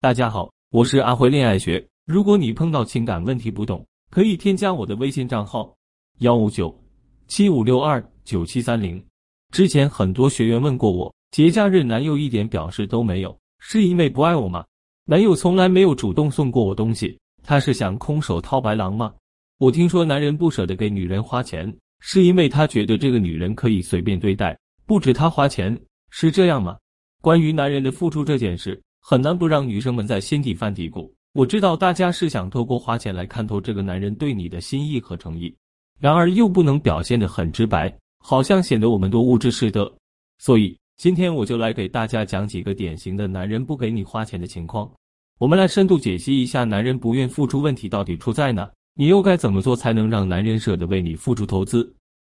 大家好，我是阿辉恋爱学。如果你碰到情感问题不懂，可以添加我的微信账号幺五九七五六二九七三零。之前很多学员问过我，节假日男友一点表示都没有，是因为不爱我吗？男友从来没有主动送过我东西，他是想空手套白狼吗？我听说男人不舍得给女人花钱，是因为他觉得这个女人可以随便对待，不止他花钱，是这样吗？关于男人的付出这件事。很难不让女生们在心底犯嘀咕。我知道大家是想透过花钱来看透这个男人对你的心意和诚意，然而又不能表现的很直白，好像显得我们多物质似的。所以今天我就来给大家讲几个典型的男人不给你花钱的情况。我们来深度解析一下男人不愿付出问题到底出在哪，你又该怎么做才能让男人舍得为你付出投资？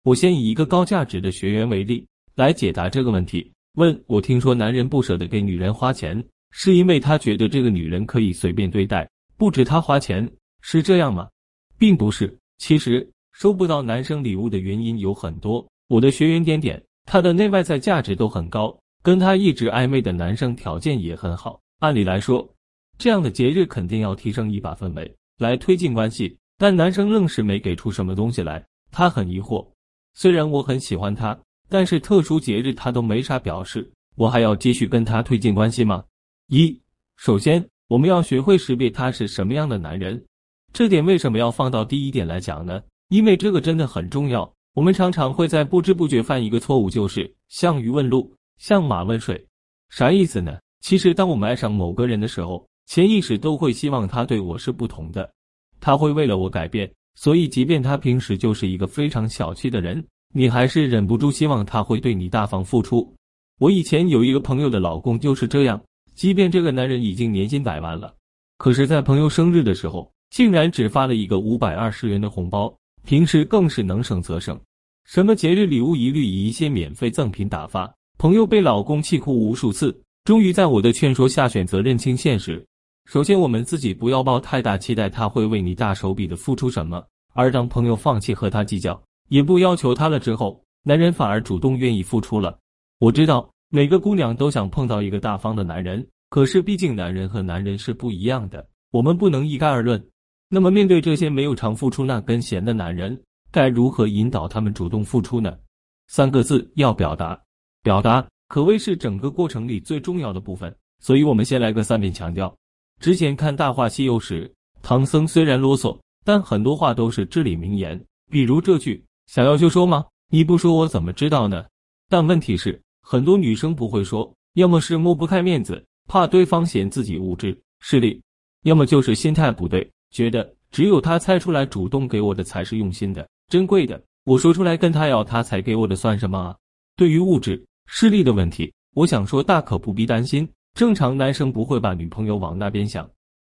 我先以一个高价值的学员为例来解答这个问题。问我听说男人不舍得给女人花钱。是因为他觉得这个女人可以随便对待，不止他花钱，是这样吗？并不是。其实收不到男生礼物的原因有很多。我的学员点点，他的内外在价值都很高，跟他一直暧昧的男生条件也很好。按理来说，这样的节日肯定要提升一把氛围来推进关系，但男生愣是没给出什么东西来，他很疑惑。虽然我很喜欢他，但是特殊节日他都没啥表示，我还要继续跟他推进关系吗？一，首先我们要学会识别他是什么样的男人，这点为什么要放到第一点来讲呢？因为这个真的很重要。我们常常会在不知不觉犯一个错误，就是像鱼问路，像马问水。啥意思呢？其实当我们爱上某个人的时候，潜意识都会希望他对我是不同的，他会为了我改变。所以，即便他平时就是一个非常小气的人，你还是忍不住希望他会对你大方付出。我以前有一个朋友的老公就是这样。即便这个男人已经年薪百万了，可是，在朋友生日的时候，竟然只发了一个五百二十元的红包。平时更是能省则省，什么节日礼物一律以一些免费赠品打发。朋友被老公气哭无数次，终于在我的劝说下选择认清现实。首先，我们自己不要抱太大期待，他会为你大手笔的付出什么。而当朋友放弃和他计较，也不要求他了之后，男人反而主动愿意付出了。我知道。每个姑娘都想碰到一个大方的男人，可是毕竟男人和男人是不一样的，我们不能一概而论。那么面对这些没有常付出那根弦的男人，该如何引导他们主动付出呢？三个字：要表达。表达可谓是整个过程里最重要的部分，所以我们先来个三遍强调。之前看《大话西游》时，唐僧虽然啰嗦，但很多话都是至理名言，比如这句：“想要就说吗？你不说我怎么知道呢？”但问题是。很多女生不会说，要么是抹不开面子，怕对方嫌自己物质势利，要么就是心态不对，觉得只有他猜出来主动给我的才是用心的、珍贵的。我说出来跟他要，他才给我的算什么啊？对于物质势利的问题，我想说大可不必担心。正常男生不会把女朋友往那边想。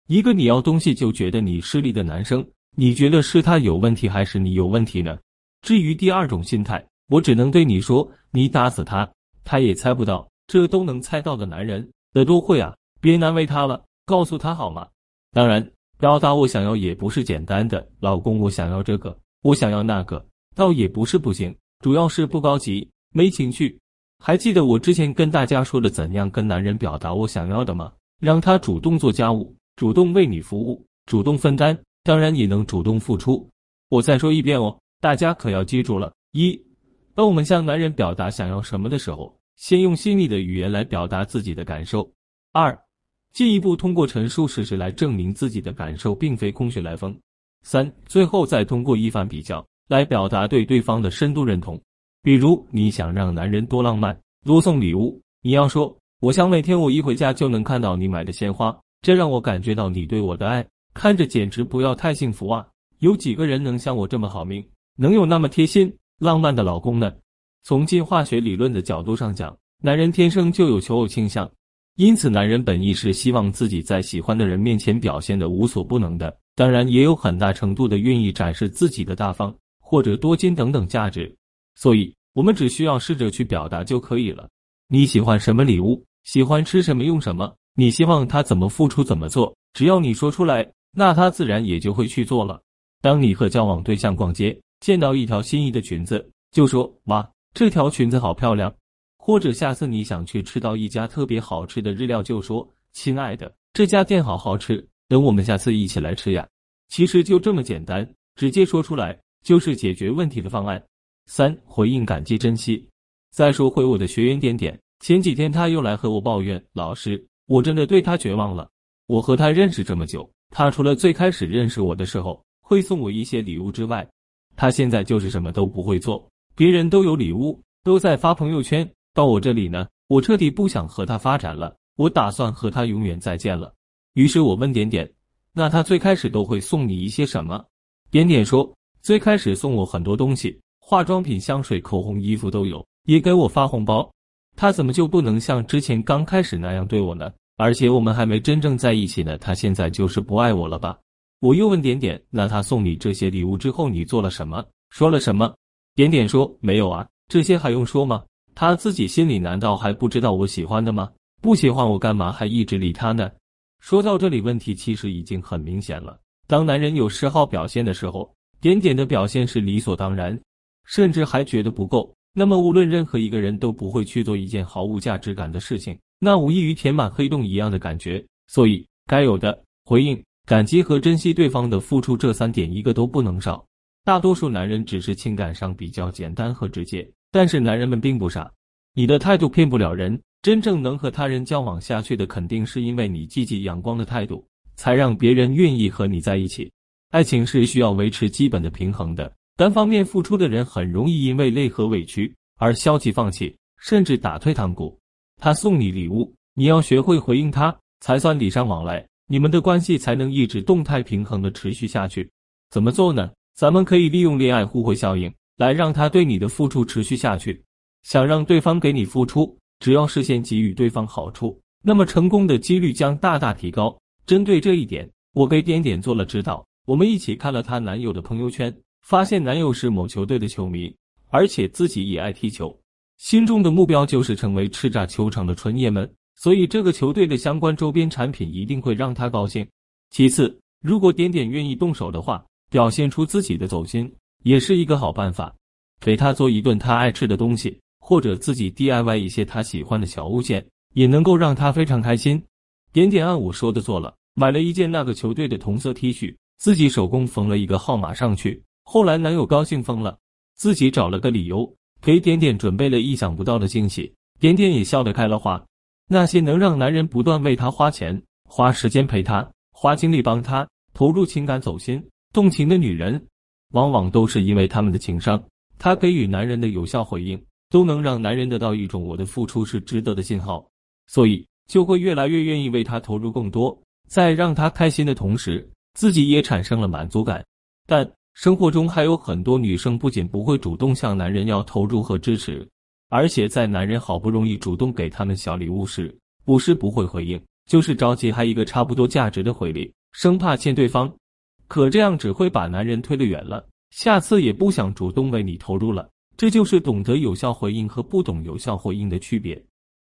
一个你要东西就觉得你势利的男生，你觉得是他有问题还是你有问题呢？至于第二种心态，我只能对你说，你打死他。他也猜不到，这都能猜到的男人得多会啊！别难为他了，告诉他好吗？当然，表达我想要也不是简单的，老公我想要这个，我想要那个，倒也不是不行，主要是不高级，没情趣。还记得我之前跟大家说的怎样跟男人表达我想要的吗？让他主动做家务，主动为你服务，主动分担，当然也能主动付出。我再说一遍哦，大家可要记住了：一。当我们向男人表达想要什么的时候，先用细腻的语言来表达自己的感受；二，进一步通过陈述事实来证明自己的感受并非空穴来风；三，最后再通过一番比较来表达对对方的深度认同。比如，你想让男人多浪漫，多送礼物，你要说：“我想每天我一回家就能看到你买的鲜花，这让我感觉到你对我的爱，看着简直不要太幸福啊！有几个人能像我这么好命，能有那么贴心？”浪漫的老公呢？从进化学理论的角度上讲，男人天生就有求偶倾向，因此男人本意是希望自己在喜欢的人面前表现的无所不能的，当然也有很大程度的愿意展示自己的大方或者多金等等价值。所以，我们只需要试着去表达就可以了。你喜欢什么礼物？喜欢吃什么？用什么？你希望他怎么付出？怎么做？只要你说出来，那他自然也就会去做了。当你和交往对象逛街。见到一条心仪的裙子，就说哇，这条裙子好漂亮。或者下次你想去吃到一家特别好吃的日料，就说亲爱的，这家店好好吃，等我们下次一起来吃呀。其实就这么简单，直接说出来就是解决问题的方案。三回应感激珍惜。再说回我的学员点点，前几天他又来和我抱怨，老师，我真的对他绝望了。我和他认识这么久，他除了最开始认识我的时候会送我一些礼物之外，他现在就是什么都不会做。别人都有礼物，都在发朋友圈，到我这里呢，我彻底不想和他发展了。我打算和他永远再见了。于是我问点点，那他最开始都会送你一些什么？点点说，最开始送我很多东西，化妆品、香水、口红、衣服都有，也给我发红包。他怎么就不能像之前刚开始那样对我呢？而且我们还没真正在一起呢，他现在就是不爱我了吧？我又问点点，那他送你这些礼物之后，你做了什么？说了什么？点点说没有啊，这些还用说吗？他自己心里难道还不知道我喜欢的吗？不喜欢我干嘛还一直理他呢？说到这里，问题其实已经很明显了。当男人有嗜好表现的时候，点点的表现是理所当然，甚至还觉得不够。那么，无论任何一个人都不会去做一件毫无价值感的事情，那无异于填满黑洞一样的感觉。所以，该有的回应、感激和珍惜对方的付出，这三点一个都不能少。大多数男人只是情感上比较简单和直接，但是男人们并不傻，你的态度骗不了人。真正能和他人交往下去的，肯定是因为你积极阳光的态度，才让别人愿意和你在一起。爱情是需要维持基本的平衡的，单方面付出的人很容易因为累和委屈而消极放弃，甚至打退堂鼓。他送你礼物，你要学会回应他，才算礼尚往来，你们的关系才能一直动态平衡的持续下去。怎么做呢？咱们可以利用恋爱互惠效应来让他对你的付出持续下去。想让对方给你付出。只要事先给予对方好处，那么成功的几率将大大提高。针对这一点，我给点点做了指导。我们一起看了她男友的朋友圈，发现男友是某球队的球迷，而且自己也爱踢球，心中的目标就是成为叱咤球场的纯爷们。所以这个球队的相关周边产品一定会让他高兴。其次，如果点点愿意动手的话，表现出自己的走心，也是一个好办法。给他做一顿他爱吃的东西。或者自己 DIY 一些他喜欢的小物件，也能够让他非常开心。点点按我说的做了，买了一件那个球队的同色 T 恤，自己手工缝了一个号码上去。后来男友高兴疯了，自己找了个理由给点点准备了意想不到的惊喜。点点也笑得开了花。那些能让男人不断为他花钱、花时间陪他、花精力帮他、投入情感、走心、动情的女人，往往都是因为他们的情商。她给予男人的有效回应。都能让男人得到一种我的付出是值得的信号，所以就会越来越愿意为他投入更多，在让他开心的同时，自己也产生了满足感。但生活中还有很多女生不仅不会主动向男人要投入和支持，而且在男人好不容易主动给他们小礼物时，不是不会回应，就是着急还一个差不多价值的回礼，生怕欠对方。可这样只会把男人推得远了，下次也不想主动为你投入了。这就是懂得有效回应和不懂有效回应的区别。